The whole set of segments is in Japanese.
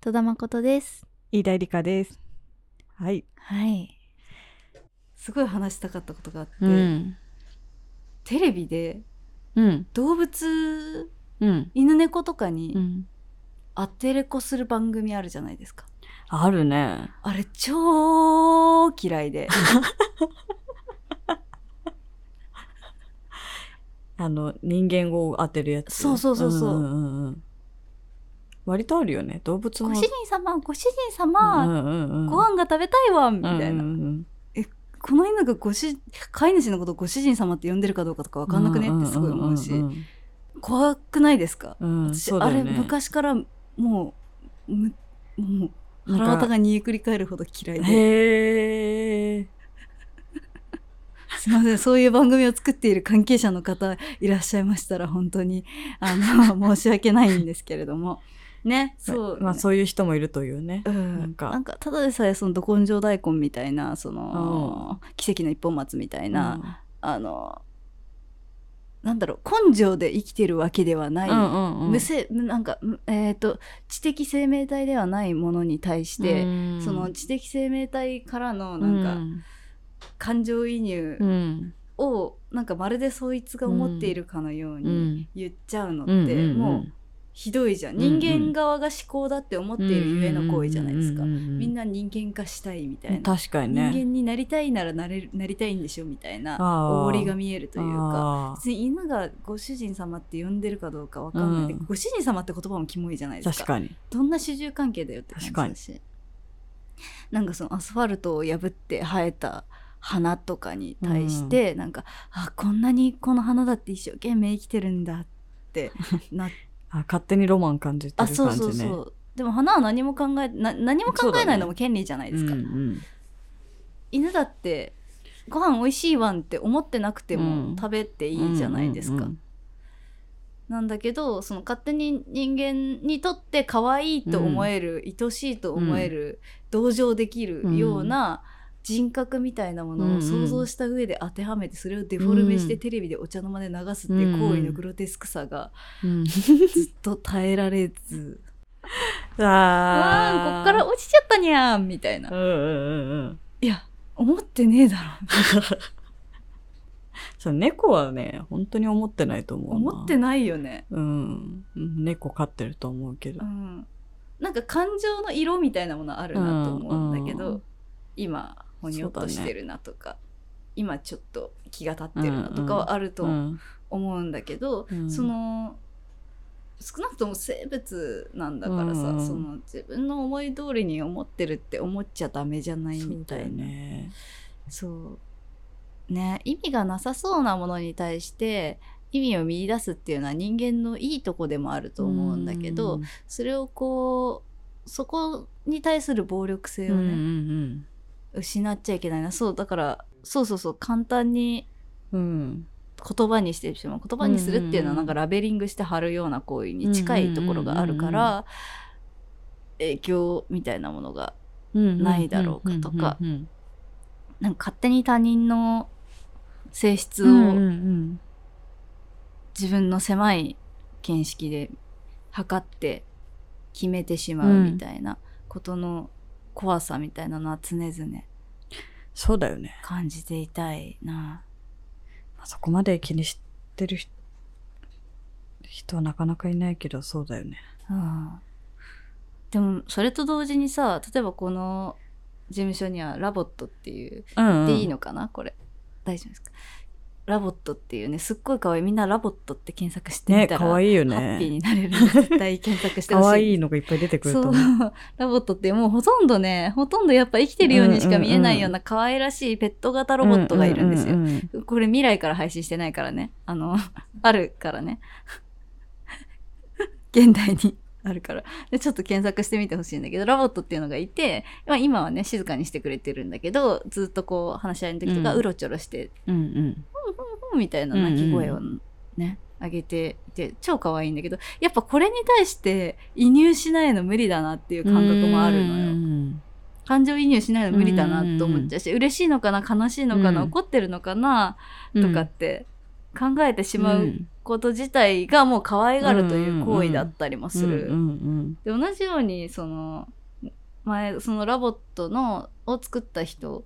戸田誠です。飯田理香です。はい。はい。すごい話したかったことがあって、うん。テレビでうん。動物、うん。犬猫とかにうん。当てれこする番組あるじゃないですか。あるね。あれ超嫌いで。あの、人間を当てるやつ。そうそうそうそうんんうん割とあるよね。動物も。ご主人様、ご主人様、うんうんうん、ご飯が食べたいわ、みたいな。うんうんこの犬がご主、飼い主のことをご主人様って呼んでるかどうかとかわかんなくね？ってすごい思うし、んん怖くないですか、うんうん私ねあれ昔からもう、むもう、腹か渡が煮えくり返るほど嫌いで。すいません、そういう番組を作っている関係者の方いらっしゃいましたら、本当に、あの、申し訳ないんですけれども。ね、そう。まあそういう人もいるというね。うん、なんか。なんかただでさえそのど根性大根みたいなその、奇跡の一本松みたいな、あのなんだろう根性で生きてるわけではない、うんうんうん。無性なんかむえっ、と知的生命体ではないものに対して、うん。その知的生命体からのなんか、感情移入うん。をなんかまるでそいつが思っているかのよううにん。言っちゃうのうんって、もうひどいじゃん、うんうん。人間側が思考だって思っているゆえの行為じゃないですか、みみんな人間化したいみたいな、確かにね。人間になりたいならなれるなりたいんでしょみたいなおりが見えるというか。あ別に犬がご主人様って呼んでるかどうかわかんない、うん。ご主人様って言葉もキモいじゃないーですか。確かに。どんな主従関係だよって感じだし。なんかそのアスファルトを破って生えた花とかに対して、なんかあこんなにこの花だって一生懸命生きてるんだってなっあ勝手にロマン感じてるあ感じね。そうそうそう。でも花は何も考えな何も考えないのも権利じゃないですか、うんうん。犬だってご飯美味しいわんって思ってなくてうん。も食べていいじゃないですか、うんうんなんだけどその勝手に人間にとって可愛いと思える、愛しいと思える、同情できるような人格みたいなものを想像した上で当てはめてそれをデフォルメしてうん。テレビでお茶の間で流すっていう行為のグロテスクさがうん。ずっと耐えられず。ああこっから落ちちゃったにゃーんみたいな。うんうんうんうん。いや思ってねえだろ。そう猫はね本当に思ってないと思うな。思ってないよね。うん。猫飼ってると思うけど。うん、なんか感情の色みたいなものあるなと思うんだけど、うんうん。今ほにょっとしてるなとか、今ちょっと気が立ってるなとかはあるとうん思うんだけど、うん。その少なくとも生物なんだからさ、うん。うんその自分の思い通りに思ってるって思っちゃダメじゃないみたいな。ね。そう。ね意味がなさそうなものに対して意味を見出すっていうのは人間のいいとこでもあると思うんだけど、それをこうそこに対する暴力性うんうんうをね、ん失っちゃいけないな。そうだからそうそうそう簡単にうん言葉にしてしまう。言葉にするっていうのはうんなんかラベリングして貼るような行為に近いところがあるから影響みたいなものがうんないだろうかとか。なんか勝手に他人の性質を自分の狭い見識で測って決めてしまうみたいなことの怖さみたいなのは常々そうだよね。感じていたいな。まあそこまで気にしてる人人はなかなかいないけどそうだよね。うん。でもそれと同時にさ例えばこの事務所にはラボットっていううんでいいのかな、これ。大丈夫ですか？ラボットっていうねすっごい可愛いみんなラボットって検索してみねたら、可愛いよハッピーねになれる絶対検索してほしい。可愛いのがいっぱい出てくると思う。ラボットってもうほとんどねほとんどやっぱ生きてるようにしか見えないような可愛らしいペット型ロボットがいるんですよ、うううん。これ未来から配信してないからね。あのあるからね。現代にあるから。でちょっと検索してみてほしいんだけどラボットっていうのがいて、まあ、今はね静かにしてくれてるんだけどずっとこう話し合いの時とかうん。うろちょろして、うんうん。うんみたいな鳴き声をね、上げていて超可愛いんだけどやっぱこれに対して移入しないの無理だなっていう感覚もあるのよ。うん感情移入しないの無理だなと思っちゃうし、嬉しいのかな悲しいのかな、うん。怒ってるのかなとかって考えてしまうこと自体がもう可愛がるという行為だったりもする。うんうんで同じようにその前そのラボットのを作った人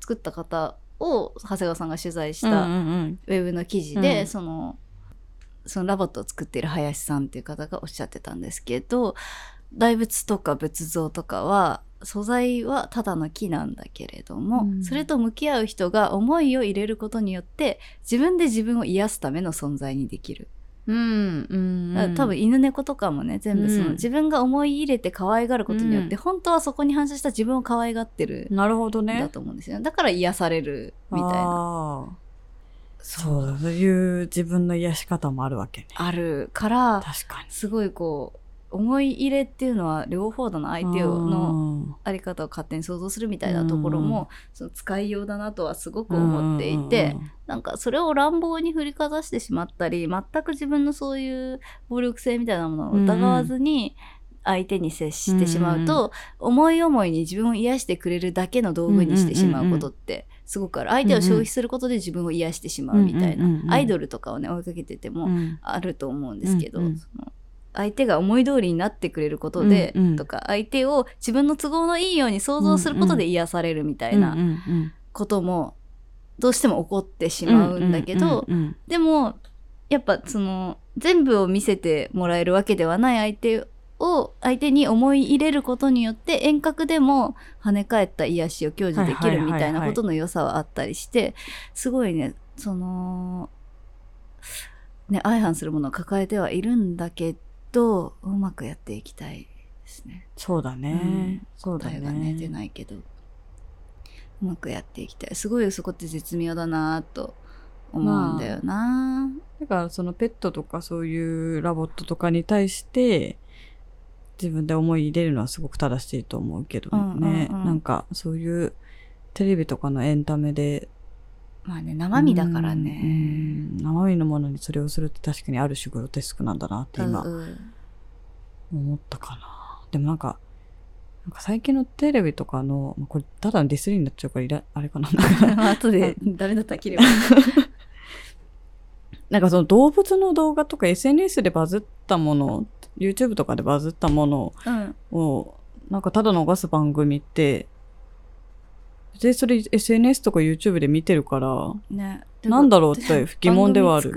作った方を長谷川さんが取材しうん。たうんうんウェブの記事で、うんそのそのラボットを作っている林さんっていう方がおっしゃってたんですけど大仏とか仏像とかは素材はただの木なんだけれども、うん。それと向き合う人が思いを入れることによって自分で自分を癒すための存在にできる。うんうん多分犬猫とかもね全部その、うん。自分が思い入れて可愛がることによって、うん。本当はそこに反射した自分を可愛がってるなるほどんだね。と思うんですよ、だから癒されるみたいなそうだ、そういう自分の癒し方もあるわけね。あるから確かに。すごいこう思い入れっていうのは両方だな相手をののあり方を勝手に想像するみたいなところも、その使いようだなとはすごく思っていて、なんかそれを乱暴に振りかざしてしまったり全く自分のそういう暴力性みたいなものを疑わずに相手に接してしまうと、思い思いに自分を癒してくれるだけの道具にしてしまうことってすごくある。相手を消費することで自分を癒してしまうみたいな、アイドルとかをね追いかけてても、うん。あると思うんですけど、相手が思い通りになってくれることで、とか相手を自分の都合のいいように想像することで癒されるみたいなこともどうしても起こってしまうんだけど、でもやっぱその全部を見せてもらえるわけではない相手を相手に思い入れることによって遠隔でも跳ね返った癒しを享受できるみたいなことの良さはあったりしてすごいねそのね相反するものを抱えてはいるんだけどうまくやっていきたいですね。そうだね。うんそうだ答えがね出ね。ないけどうまくやっていきたいすごいそこって絶妙だなと思うんだよな、だからそのペットとかそういうラボットとかに対して自分で思い入れるのはすごく正しいと思うけどね。うんうんうんなんかそういうテレビとかのエンタメでまあね生身だからうんね、うん生身のものにそれをするって確かにある種グロテスクなんだなって今うん思ったかな。でもなんか、なんか最近のテレビとかの、まあこれただのディスりになっちゃうからあれかな。後でダメだったら切れば なんかその動物の動画とか SNS でバズったもの、YouTube とかでバズったものうん。を、なんかただ逃す番組って、別にそれ SNS とか YouTube で見てるから、ね。なんだろうって疑問ではある。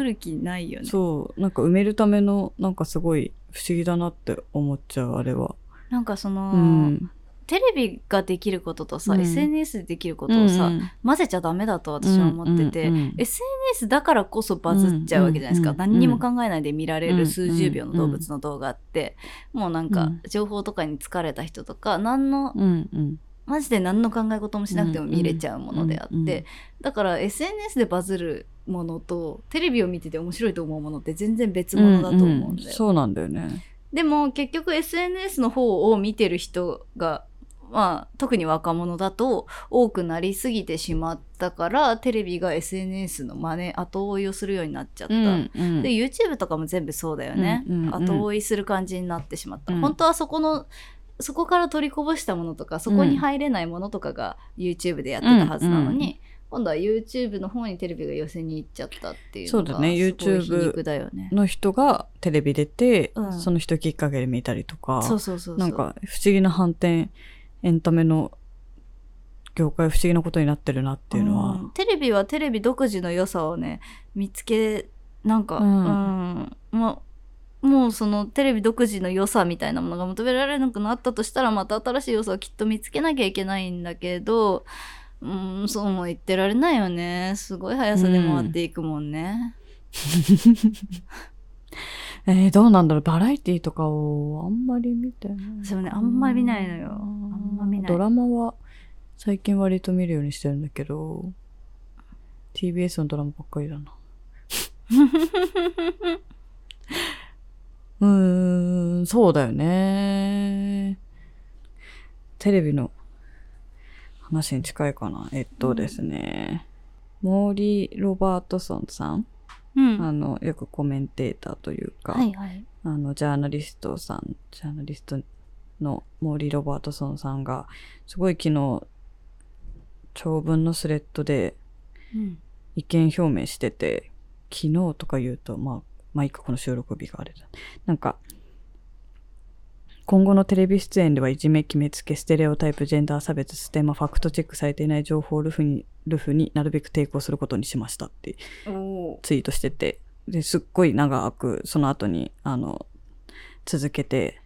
ね。そう、なんか埋めるための、なんかすごい不思議だなって思っちゃう、あれは。なんかその、うん。テレビができることとさ、うん。SNS でできることをさ、うんうん。混ぜちゃダメだと私は思ってて、うんうんうん SNS だからこそバズっちゃうわけじゃないですか、うんうん何にも考えないで見られうんる数十秒の動物の動画って、もうなんかうん。情報とかに疲れた人とか何のうんうん。マジで何の考え事もしなくても見れちゃうものであって、うんうんだから SNS でバズるものとテレビを見てて面白いと思うものって全然別物だと思うんだよ、そうなんだよね。でも結局 SNS の方を見てる人がまあ特に若者だと多くなりすぎてしまったからテレビが SNS の真似後追いをするようになっちゃった、うんうん。で YouTube とかも全部そうだよね、うんうんうん。後追いする感じになってしまった、うん本当はそこのそこから取りこぼしたものとかそこに入れないものとかが YouTube でやってたはずなのに、うんう今度は YouTube の方にテレビが寄せに行っちゃったっていうそうだね。YouTube 皮肉だよね。の人がテレビ出て、うん。その人きっかけで見たりとか、そうそうそう。なんか不思議な反転、エンタメの業界不思議なことになってるなっていうのは、ん。テレビはテレビ独自の良さをね見つけなんか、ううん。んもうもうそのテレビ独自の良さみたいなものが求められなくなったとしたらまた新しい良さをきっと見つけなきゃいけないんだけどうんそうも言ってられないよね。すごい速さで回っていくもんね、えー、どうなんだろうバラエティとかをあんまり見てない。そうねあんまり見ないのよあんま見ないドラマは最近割と見るようにしてるんだけど、TBS のドラマばっかりだな。うーん、そうだよね。テレビの話に近いかな。えっとですね。モーリー・ロバートソンさん、うん。あの、よくコメンテーターというか、はいはい。あの、ジャーナリストさん、ジャーナリストのモーリー・ロバートソンさんが、すごい昨日、長文のスレッドでうん。意見表明してて、昨日とか言うと、まあ、まあいいか、この収録日があれだ。なんか、今後のテレビ出演ではいじめ、決めつけ、ステレオタイプ、ジェンダー差別、ステマ、ファクトチェックされていない情報を流布に、流布になるべく抵抗することにしましたってツイートしてて、で、すっごい長く、その後に、あの、続けて、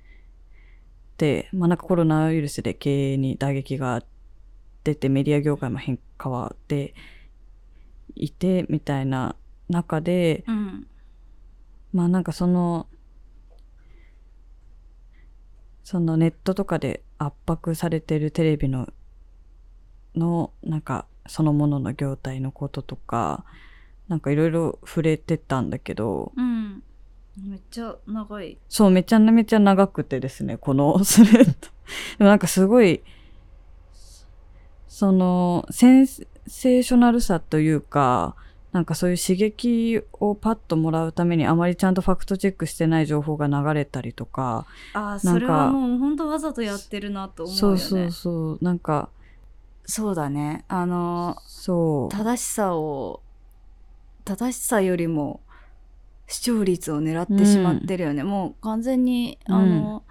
で、まあなんかコロナウイルスで経営に打撃が出て、メディア業界も変変わっていて、みたいな中で、うん。まあなんかその、そのネットとかで圧迫されてるテレビの、の、なんかそのものの業態のこととか、なんかいろいろ触れてたんだけど、うんめっちゃ長いそう、めちゃめちゃ長くてですね、このスレッド。でもなんかすごい、その、センセーショナルさというか、なんかそういう刺激をパッともらうためにあまりちゃんとファクトチェックしてない情報が流れたりとか、ああそれはもう本当わざとやってるなと思うよね。そうそうそう、なんか、そうだね。あのそう。正しさを正しさよりも視聴率を狙ってしまってるよね、もう完全にあの、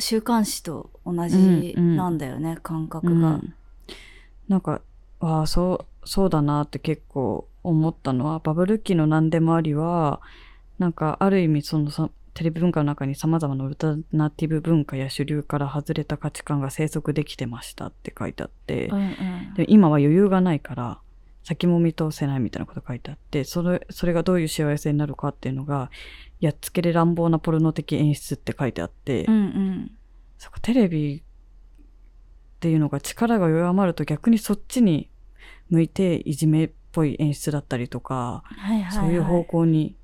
週刊誌と同じなんだよね、感覚が、うん。なんか、ああ、そう、そうだなって結構思ったのは、バブル期の何でもありは、なんか、ある意味そのさ、テレビ文化の中に様々なオルタナティブ文化や主流から外れた価値観が生息できてましたって書いてあって、うんうん。で今は余裕がないから、先も見通せないみたいなこと書いてあって、それ、それがどういう幸せになるかっていうのが、やっつけで乱暴なポルノ的演出って書いてあって、うんうん。そこテレビっていうのが力が弱まると逆にそっちに向いていじめっぽい演出だったりとか、はいはい、はい、そういう方向に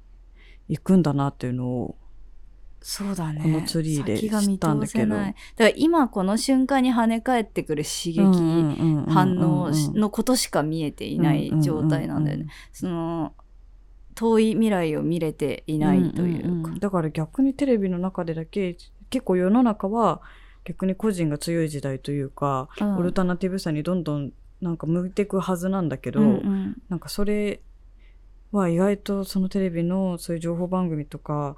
行くんだなっていうのを、そうだね。このツリーで知ったんだ通けど。だから今この瞬間に跳ね返ってくる刺激、反反応のことしか見えていない状態なんだよね。その遠い未来を見れていないというか、んんん。だから逆にテレビの中でだけ結構世の中は逆に個人が強い時代というか、うん。オルタナティブさにどんどんなんか向いていくはずなんだけど、うんうん。なんかそれは意外とそのテレビのそういう情報番組とか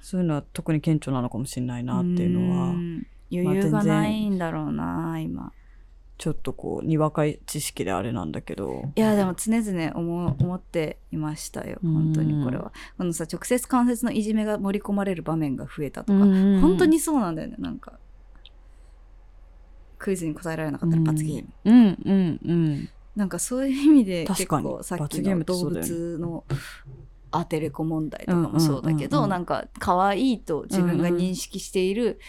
そういうのは特に顕著なのかもしれないなっていうのはん。余裕がないんだろうな今。ちょっとこうにわか知識であれなんだけど。いやでも常々思う思っていましたよ。本当にこれは。このさ直接間接のいじめが盛り込まれる場面が増えたとか、本本当にそうなんだよねなんかクイズに答えられなかったら罰ゲーム、うんうんうんなんかそういう意味で結構さっきの動物のアテレコ問題とかもそうだけど、うんうんうんうん。なんか可愛いと自分が認識している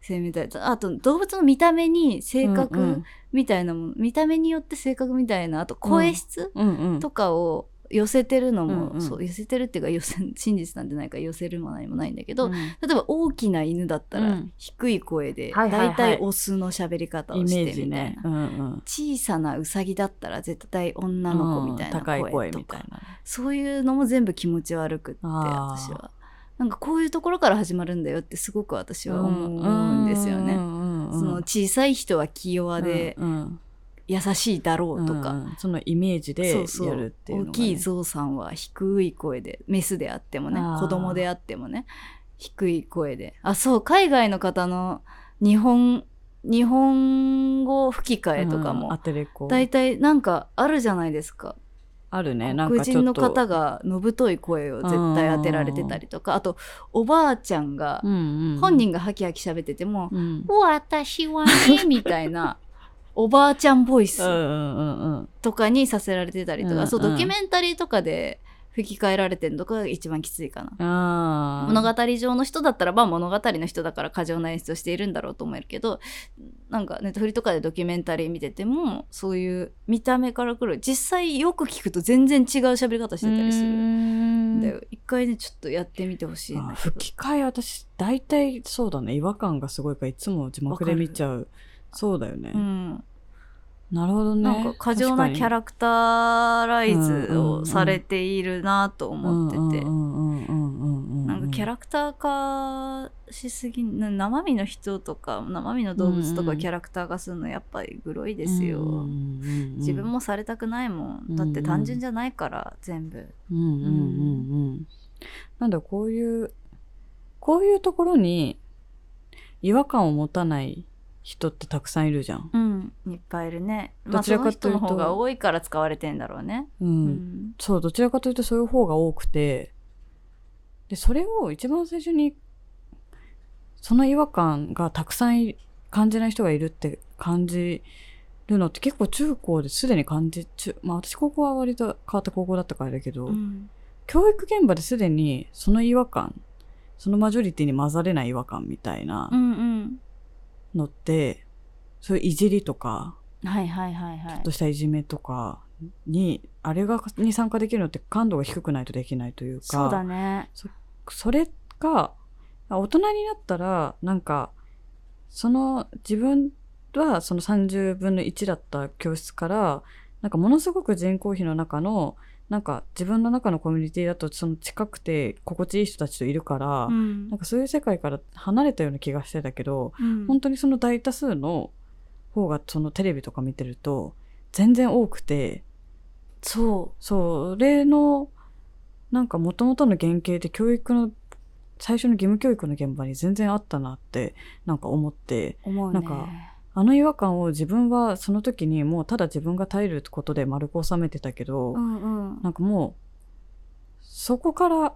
生命体あと動物の見た目に性格みたいなもの、見た目によって性格みたいなあと声質うんうん。とかを寄せてるのも、うんうん。そう寄せてるっていうか寄せ 真実なんてないから寄せるも何もないんだけど、うん。例えば大きな犬だったらうん。低い声で、はいはいはい。だいたいオスの喋り方をしてみたいな。ね。うんうん。小さなウサギだったら絶対女の子みたいな声声とか。みたいな。そういうのも全部気持ち悪くって私は。なんかこういうところから始まるんだよってすごく私は思うんですよね。その小さい人は気弱でうんうん優しいだろうとか、うん。うんそのイメージでやるっていうのがね。大きいゾウさんは低い声でメスであってもね子供であってもね低い声で。あそう海外の方の日本日本語吹き替えとかうんも大体なんかあるじゃないですか。あるね。なん黒人の方がのぶとい声を絶対当てられてたりとか。あとおばあちゃんが本人がハキハキ喋っててもうん「私はね」みたいなおばあちゃんボイス。うんうんうんうん。とかにさせられてたりとか、うんそうドキュメンタリーとかで吹き替えられてるのが一番きついかな。物語上の人だったらまあ物語の人だから過剰な演出をしているんだろうと思えるけどなんかネットフリとかでドキュメンタリー見ててもそういう見た目からくる実際よく聞くと全然違う喋り方してたりする。ん。だよ一回ねちょっとやってみてほしい吹き替え私大体そうだね。違和感がすごいからいつも字幕で見ちゃう。そうだよね、うん、なるほどね。なんか過剰なキャラクターライズをされているなと思ってて。なんかキャラクター化しすぎな生身の人とか生身の動物とかキャラクター化するのやっぱりグロいですよ、うんうんうん自分もされたくないもん。だって単純じゃないから全部。なんだこういうこういうところに違和感を持たない人ってたくさんいるじゃん。うん。いっぱいいるね。まどちらかというと人の方が多いから使われてんだろうね。うん。うん。そうどちらかというとそういう方が多くて。でそれを一番最初にその違和感がたくさんい感じない人がいるって感じるのって結構中高ですでに感じ中まあ私高校は割と変わった高校だったからだけど、うん。教育現場ですでにその違和感そのマジョリティに混ざれない違和感みたいなうんうんのって、そういういじりとかはいはいはいはい。ちょっとしたいじめとかにあれがに参加できるのって感度が低くないとできないというかそうだね。それが大人になったらなんかその自分はその30分の1だった教室からなんかものすごく人口比の中のなんか自分の中のコミュニティだとその近くて心地いい人たちといるから、うん。なんかそういう世界から離れたような気がしてたけど、うん。本当にその大多数の方がそのテレビとか見てると全然多くてそそれのなんか元々の原型で教育の最初の義務教育の現場に全然あったなってなんか思ってう思うね。なんかあの違和感を自分はその時にもうただ自分が耐えることで丸く収めてたけど、うんうんなんかもうそこから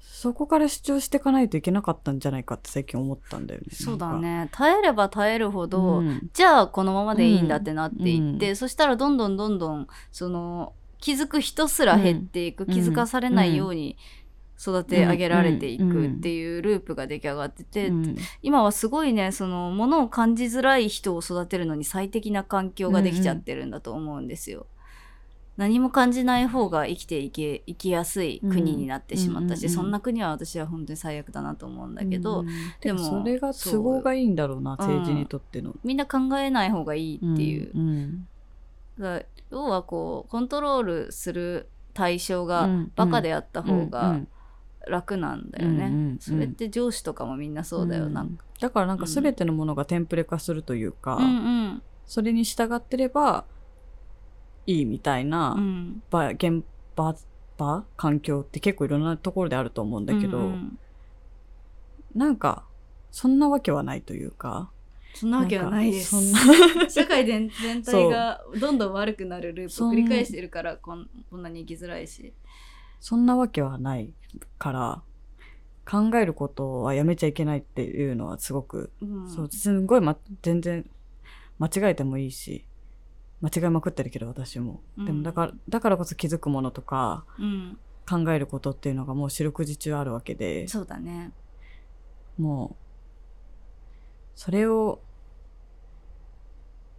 そこから主張していかないといけなかったんじゃないかって最近思ったんだよね。そうだね耐えれば耐えるほ。ど、うんじゃあこのままでいいんだってなっていって、うんそしたらどんどんどんどんその気づく人すら減っていく、うん気づかされないように育て上げられていくっていうループが出来上がってて、うん今はすごいねそのものを感じづらい人を育てるのに最適な環境ができちゃってるんだと思うんですよ。何も感じない方が生きていけ生きやすい国になってしまったし、うんうんうんそんな国は私は本当に最悪だなと思うんだけど、うんでもそれが都合がいいんだろうな政治にとっての。みんな考えない方がいいっていう、うんだから要はこうコントロールする対象うがん。バカであった方うんうがん楽なんだよね、うんうんうん。それって上司とかもみんなそうだよ、なんか。だからなんか全てのものがテンプレ化するというか、うんうん。それに従ってればいいみたいなうん。場、現場場環境って結構いろんなところであると思うんだけど、うんうん。なんかそんなわけはないというかそんなわけはないです。社会全全体がどんどん悪くなるループを繰り返してるからこんこんなに生きづらいしそんなわけはないから考えることはやめちゃいけないっていうのはすごく、うん。そうすんごい、ま、全然間違えてもいいし間違いまくってるけど私も、うん。でもだからだからこそ気づくものとかうん。考えることっていうのがもう四六時中あるわけでそうだね。もうそれを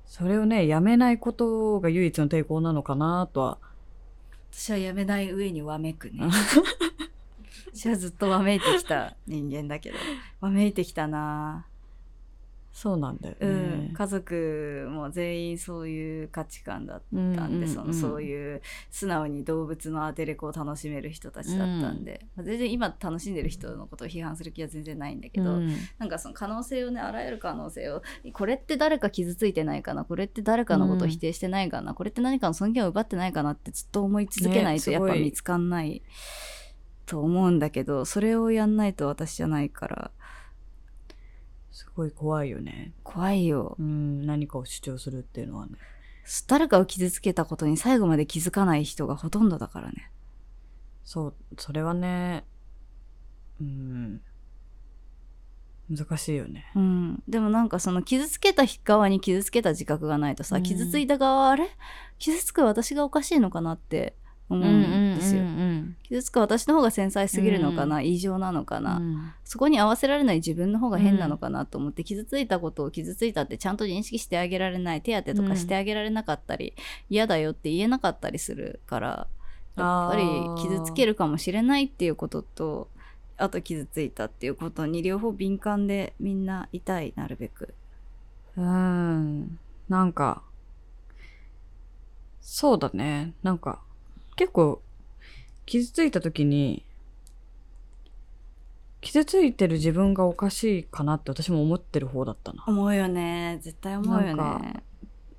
それをねやめないことが唯一の抵抗なのかなとは私はやめない上にわめくね。私はずっとわめいてきた人間だけど。わめいてきたなそうなんだようねん、。家族も全員そういう価値観だったんで、そのそうういう素直に動物のアテレコを楽しめる人たちだったんで、まあ全然今楽しんでる人のことを批判する気は全然ないんだけど、うん。なんかその可能性をねあらゆる可能性をこれって誰か傷ついてないかな？これって誰かのことを否定してないかな、これって何かの尊厳を奪ってないかなってずっと思い続けないとやっぱ見つかんないと思うんだけどそれをやんないと私じゃないからすごい怖いよね。怖いようん、何かを主張するっていうのはね。誰かを傷つけたことに最後まで気づかない人がほとんどだからねそう、それはね、うん、難しいよね。うん、でもなんかその傷つけた側に傷つけた自覚がないとさ、うん傷ついた側はあれ？傷つく私がおかしいのかなって思うんですよ、ん傷つく私の方が繊細すぎるのかな、異常なのかな、うん。そこに合わせられない自分の方が変なのかなと思って、傷ついたことを傷ついたってちゃんと認識してあげられない手当てとかしてあげられなかったり、嫌だよって言えなかったりするからやっぱり傷つけるかもしれないっていうこととあと傷ついたっていうことに両方敏感でみんな痛いなるべく。うん。なんか、そうだね。なんか、結構、傷ついた時に、傷ついてる自分がおかしいかなって私も思ってる方だったな。っ思うよね。絶対思うよね。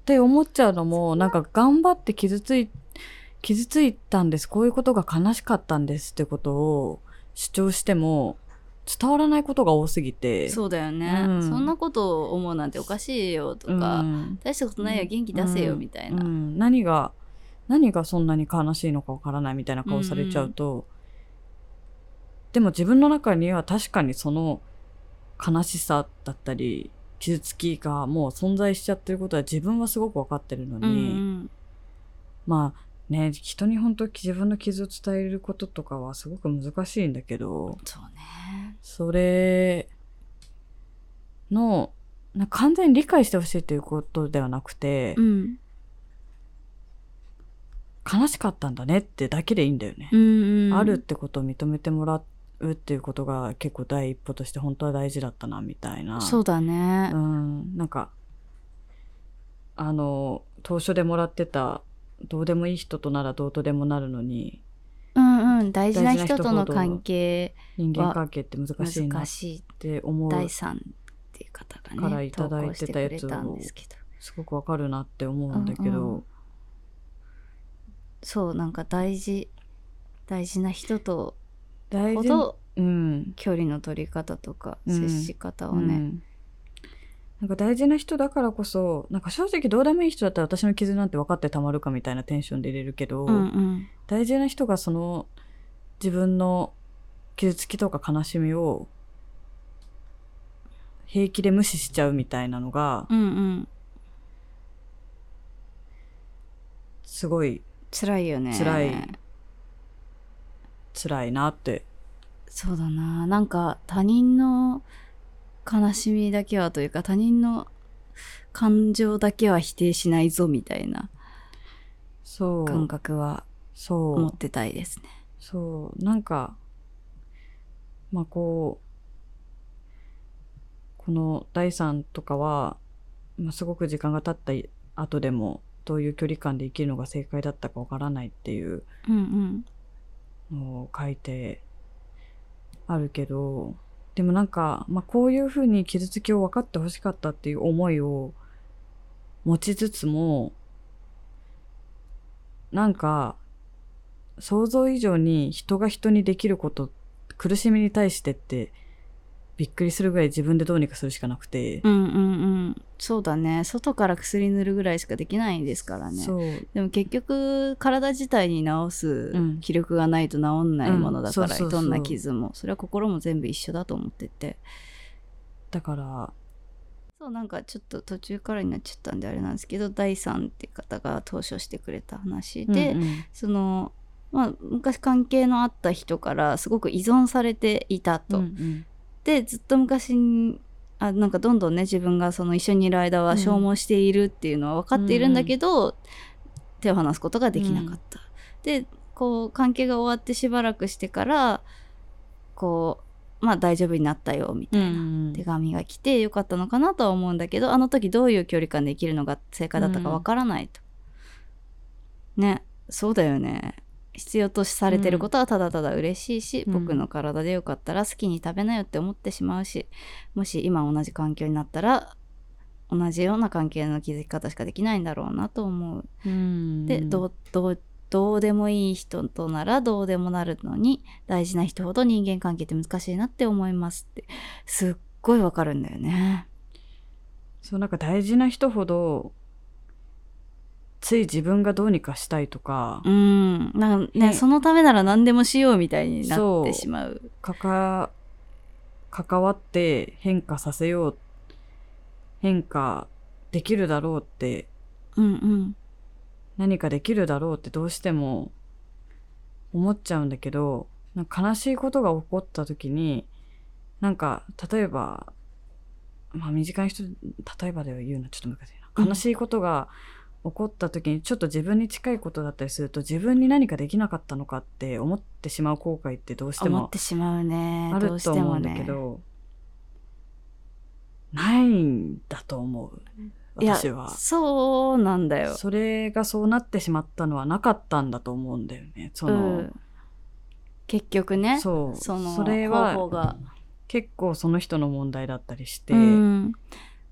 て思っちゃうのも、なんか頑張って傷つい、傷ついたんです。こういうことが悲しかったんですってことを主張しても、伝わらないことが多すぎて。そうだよね、うん。そんなことを思うなんておかしいよとか、うん。大したことないよ。元気出せよみたいな、うん。何が何がそんなに悲しいのかわからないみたいな顔されちゃうと、でも自分の中には確かにその悲しさだったり傷つきがもう存在しちゃってることは自分はすごく分かってるのに、うんうんまあね人に本当自分の傷を伝えることとかはすごく難しいんだけどそうね。それのな完全に理解してほしいということではなくて、うん悲しかったんだねってだけでいいんだよね。あるってことを認めてもらうっていうことが結構第一歩として本当は大事だったなみたいな。そうだね。うん、なんかあの当初でもらってたどうでもいい人とならどうとでもなるのにうんうん。大事な人との関係人間関係って難しいなっ難しい。て思う第三っていう方がねからいただいてたやつをすごくわかるなって思うんだけど、うんうんそうなんか大事大事な人と大事。ほどうん距離の取り方とかうん。接し方をね、うん。なんか大事な人だからこそなんか正直どうでもいい人だったら私の傷なんて分かってたまるかみたいなテンションで入れるけど、うんうん大事な人がその自分の傷つきとか悲しみを平気で無視しちゃうみたいなのがうんうん。すごい辛いよね。辛い。辛いなって。そうだな。なんか他人の悲しみだけはというか他人の感情だけは否定しないぞみたいなそう。感覚はそう。持ってたいですね。そう。なんかまあこうこの第3とかは、まあ、すごく時間が経った後でもどういう距離感で生きるのが正解だったかわからないっていうのを書いてあるけどでもなんか、まあ、こういうふうに傷つきを分かってほしかったっていう思いを持ちつつもなんか想像以上に人が人にできること苦しみに対してってびっくりするぐらい自分でどうにかするしかなくて、うんうんうん。そうだね。外から薬塗るぐらいしかできないですからね。そう。でも結局体自体に治すうん。気力がないと治んないものだから、どん。な傷も。それは心も全部一緒だと思ってて。だから。そうなんかちょっと途中からになっちゃったんであれなんですけど第3って方が投書してくれた話で、うんうん。そのまあ昔関係のあった人からすごく依存されていたと。うんうんでずっと昔にあなんかどんどんね自分がその一緒にいる間は消耗しているっていうのは分かっているんだけど、手を離すことができなかった。でこう関係が終わってしばらくしてからこうまあ大丈夫になったよみたいな。うん手紙が来てよかったのかなとは思うんだけどあの時どういう距離感で生きるのが正解だったかわからないと、ねそうだよね必要とされてることはただただ嬉しいし、うん僕の体でよかったら好きに食べなよって思ってしまうしもし今同じ環境になったら同じような関係の築き方しかできないんだろうなと思う。うんでどうどうどうでもいい人とならどうでもなるのに大事な人ほど人間関係って難しいなって思いますってすっごいわかるんだよね。そうなんか大事な人ほどつい自分がどうにかしたいとか、うん。なんかね、ねそのためなら何でもしようみたいになってしまう。かか関わって変化させよう変化できるだろうってうんうん。何かできるだろうってどうしても思っちゃうんだけどなんか悲しいことが起こった時になんか例えばまあ身近な人例えばで言うのはちょっと難しいな、うん悲しいことが起こった時にちょっと自分に近いことだったりすると自分に何かできなかったのかって思ってしまう後悔ってどうしても思ってしまうね。あると思うんだ。けど、ないんだと思う私はそうなんだよ。それがそうなってしまったのはなかったんだと思うんだよねそうの、ん。結局ね。そうそれはが。結構その人の問題だったりして、うん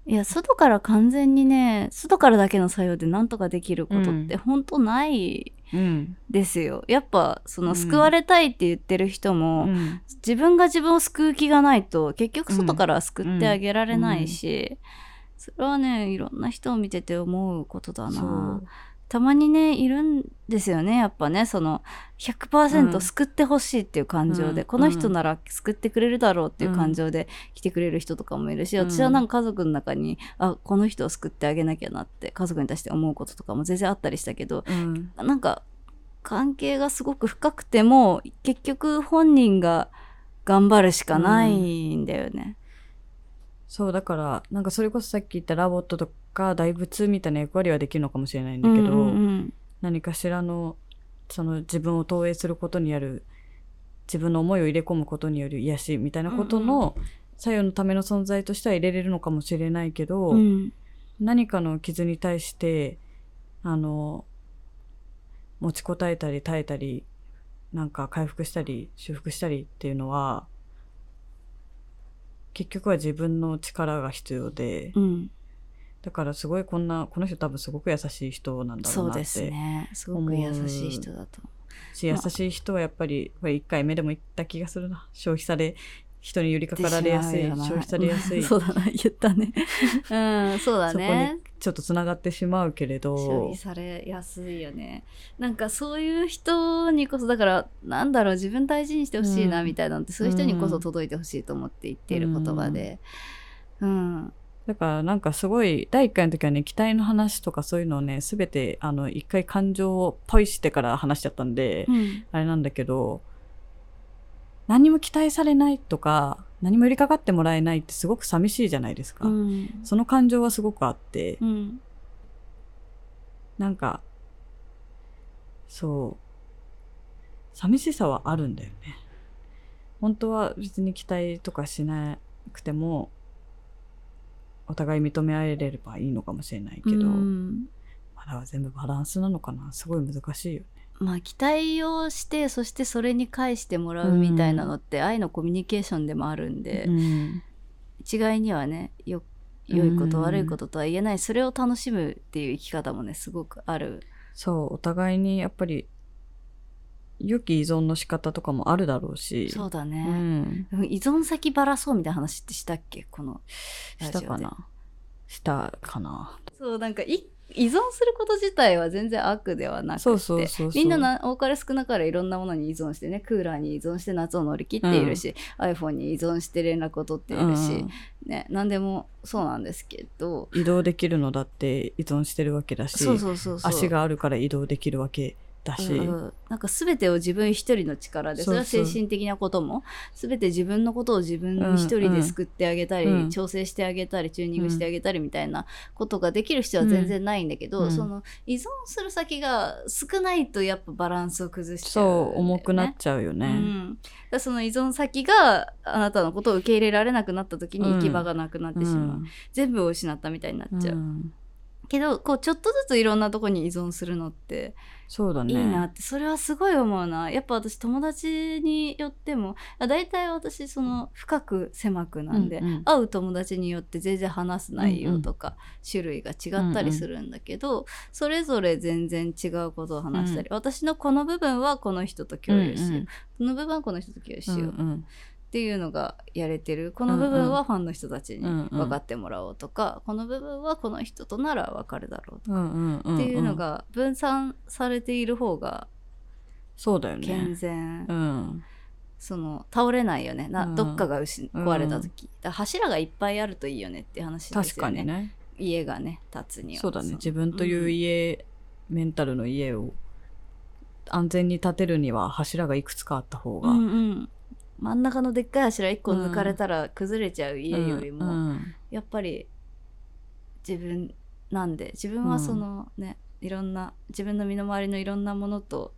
いや外から完全にね外からだけの作用でなんとかできることって本当ないうんですよ。やっぱそのうん。救われたいって言ってる人も、うん。自分が自分を救う気がないと結局外からは救ってあげられないし、それはねいろんな人を見てて思うことだそなう。たまにねいるんですよねやっぱね。その100%うん。救ってほしいっていう感情で、うん。この人なら救ってくれるだろうっていう感情で来てくれる人とかもいるし、うん。私はなんか家族の中にあこの人を救ってあげなきゃなって家族に対して思うこととかも全然あったりしたけどうん。なんか関係がすごく深くても結局本人が頑張るしかないんだよね。そうだからなんかそれこそさっき言ったラボットとか大仏みたいな役割はできるのかもしれないんだけど、うんうん何かしらのその自分を投影することによる自分の思いを入れ込むことによる癒しみたいなことの作用のための存在としては入れれるのかもしれないけど、うんうん。何かの傷に対してあの持ちこたえたり耐えたりなんか回復したり修復したりっていうのは結局は自分の力が必要で、うん。だからすごいこんなこの人多分すごく優しい人なんだろそううなってですね。すごく優しい人だと思し優しい人はやっぱりこれ1回目でも言った気がするな。消費され人に寄りかかられやすい消費されやすい。そうだな。言ったね。うん。そうだねちょっとつながってしまうけれ消ど費されやすいよね。なんかそういう人にこそだからなんだろう自分大事にしてほしいなうん。みたいなのって、そういう人にこそ届いてほしいと思って言っている言葉で。うん。だからなんかすごい第1回の時はね期待の話とかそういうのをね全てあの一回感情をポイしてから話しちゃったんで、うん。あれなんだけど何も期待されないとか何も寄りかかってもらえないってすごく寂しいじゃないですか、うんその感情はすごくあって、うんなんか、そう、寂しさはあるんだよね。本当は別に期待とかしなくても、お互い認め合えればいいのかもしれないけど、うんまあだ全部バランスなのかな？すごい難しいよね。まあ期待をしてそしてそれに返してもらうみたいなのって、愛のコミュニケーションでもあるんで、うん。一概にはねよ良いことうん。悪いこととは言えない。それを楽しむっていう生き方もねすごくある。そう、お互いにやっぱり、良き依存の仕方とかもあるだろうし、うそうだね、依存先ばらそうみたいな話ってしたっけ？このしたかな？したかな？そうなんかい依存すること自体は全然悪ではなくてみんなな多かれ少なかれいろんなものに依存してねクーラーに依存して夏を乗り切っているし、iPhone に依存して連絡を取っているし、うんね何でもそうなんですけど移動できるのだって依存してるわけだし、足があるから移動できるわけだし、うんなんか全てを自分一人の力でそれはそう。そう精神的なことも全て自分のことを自分一人で救ってあげたり、うん調整してあげたりチューニングしてあげたりみたいなことができる人は全然ないんだけど、うん。その依存する先が少ないとやっぱバランスを崩しちゃそううんだよね、重くなっちゃうよね。うん、だその依存先があなたのことを受け入れられなくなった時にうん。行き場がなくなってしまう、全部を失ったみたいになっちゃう、うんけどこうちょっとずついろんなとこに依存するのってそうだね。いいなってそれはすごい思うな。やっぱ私友達によってもあ大体私その深く狭くなんで、うんうん。会う友達によって全然話す内容とか種類が違ったりするんだけど、それぞれ全然違うことを話したり、私のこの部分はこの人と共有しよう、うんうん。この部分はこの人と共有しよう、うんうんっていうのがやれてる。この部分はファンの人たちにうんうん。分かってもらおうとか、この部分はこの人となら分かるだろうとか、うんうんうんん。っていうのが分散されている方がそうだよ健ね。全、うん。その倒れないよね。な、うん。どっかが失壊れた時、だから柱がいっぱいあるといいよねって話ですよね。確かにね。家がね建つには。そうだね。の自分という家、メンタルの家を安全に建てるには柱がいくつかあった方が。うんうん真ん中のでっかい柱1個抜かれたら崩れちゃう家よりも、うんやっぱり自分なんで自分はそのね、いろんな自分の身の回りのいろんなものと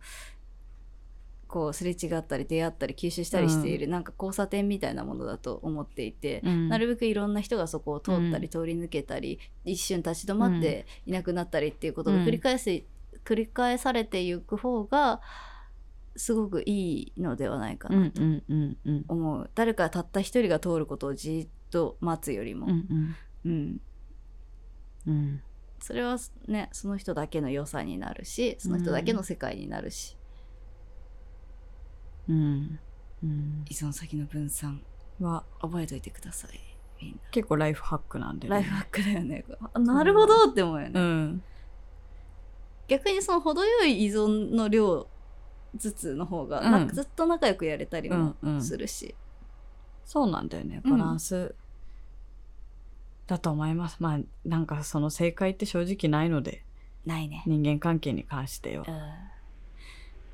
こうすれ違ったり出会ったり吸収したりしている、なんか交差点みたいなものだと思っていて、うん。なるべくいろんな人がそこを通ったうんり通り抜けたり、一瞬立ち止まっていなくなったりっていうことが繰り返し、繰り返されていく方がすごくいいのではないかうんなとうんうんうん思う、誰かたった一人が通ることをじっと待つよりも、うんうん。うん。うん。それはねその人だけの良さになるしその人だけの世界になるし、うん。うん。依存先の分散は覚えといてくださいみんな。結構ライフハックなんでね。ライフハックだよね。あなるほどって思うよね、うん。逆にその程よい依存の量ずつの方が、なん。かずっと仲良くやれたりもうんうん。するし、そうなんだよね。うん。バランスだと思います、まあなんかその正解って正直ないので。ないね、人間関係に関しては。うん、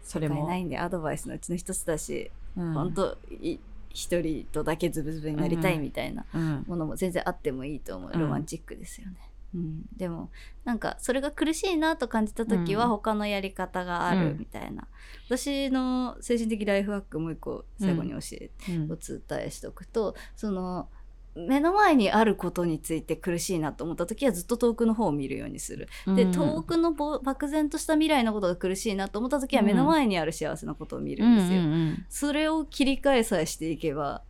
それも。ないんでアドバイスのうちの一つだし、うん。本当い一人とだけズブズブになりたいみたいなうん。ものも全然あってもいいと思う、うん。ロマンチックですよね、うん、でもなんかそれが苦しいなと感じた時はうん。他のやり方があるみたいな、私の精神的ライフハックもう一個最後に教えうん。お伝えしておくと、その目の前にあることについて苦しいなと思った時はずっと遠くの方を見るようにする。でうん。遠くのぼ漠然とした未来のことが苦しいなと思った時はうん。目の前にある幸せなことを見るうんんですよ。うんうんそれを切り替えさえしていけば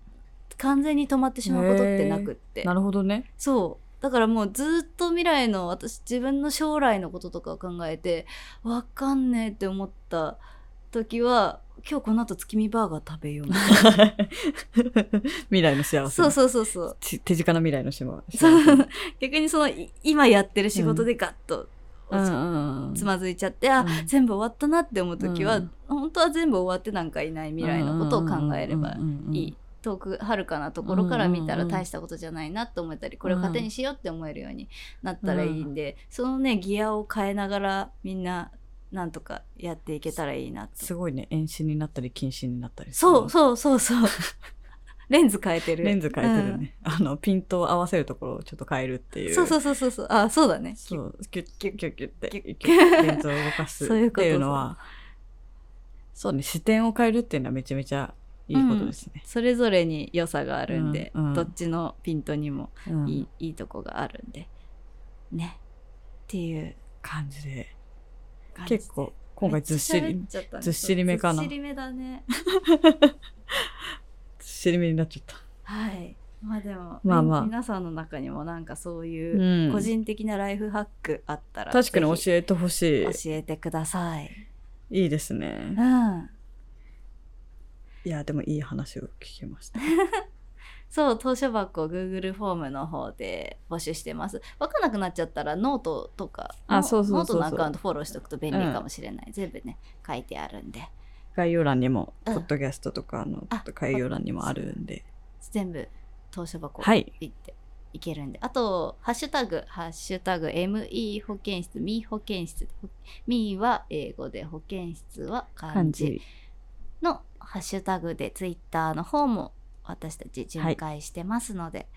完全に止まってしまうことってなくって。なるほどね。そうだからもうずっと未来の私自分の将来のこととかを考えてわかんねえって思った時は今日この後月見バーガー食べようみたいな。未来の幸せそうそうそうそう。ち手近な未来の島。そう。逆にそのい今やってる仕事でガッとつまずいちゃって、あうん。全部終わったなって思う時は、うん。本当は全部終わってなんかいない未来のことを考えればいいい。遠く遥かなところから見たらうんうんうん。大したことじゃないなって思えたりこれを糧にしようって思えるようになったらいいんで、そのねギアを変えながらみんななんとかやっていけたらいいなと。すごいね遠視になったり近視になったりそううそうそうそう。レンズ変えてる。レンズ変えてるね、あのピントを合わせるところをちょっと変えるっていう。そうそうそうそうそう。あそうだね。そうキュッキュッキュッキュッってレンズを動かすっていうのは。そうね視点を変えるっていうのはめちゃめちゃいいことですね、それぞれに良さがあるんで、うんうん。どっちのピントにもうん。いい,、いいとこがあるんで。ね。っていう感じで。結構今回ずっしりね。ずっしりめかな。ずっしりめだね。ずっしりめになっちゃった。はい。まあでも、まあまあ。み皆さんの中にもなんかそういううん。個人的なライフハックあったら、確かに教えてほしい。教えてください。いいですね。うんいやでもいい話を聞きました。そう投書箱 Google フォームの方で募集してます。分かんなくなっちゃったらノートとかノあそうそうそうそう。ノートのアカウントフォローしておくと便利かもしれない、全部ね書いてあるんで。概要欄にも、うん。ポッドキャストとかのあ概要欄にもあるんで。全部投書箱はい。行っていけるんで、あとハッシュタグハッシュタグ ME 保健室 ME 保健室 ME は英語で保健室は漢感字。じのハッシュタグでツイッターの方も私たち巡回してますので、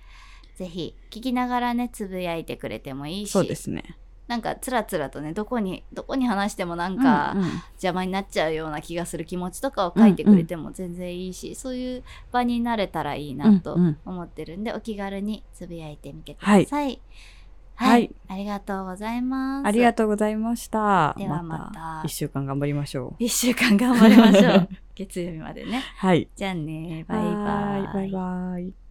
ぜひ聞きながらねつぶやいてくれてもいいしそうですね。なんかつらつらとねどこにどこに話してもなんかうんうん。邪魔になっちゃうような気がする気持ちとかを書いてくれても全然いいし、そういう場になれたらいいなとうんうん。思ってるんで、お気軽につぶやいてみてください。はい、はい。ありがとうございます。ありがとうございました。ではまた一週間頑張りましょう。一週間頑張りましょう。月曜日までね。はいじゃあね、バイバイ。バイバイ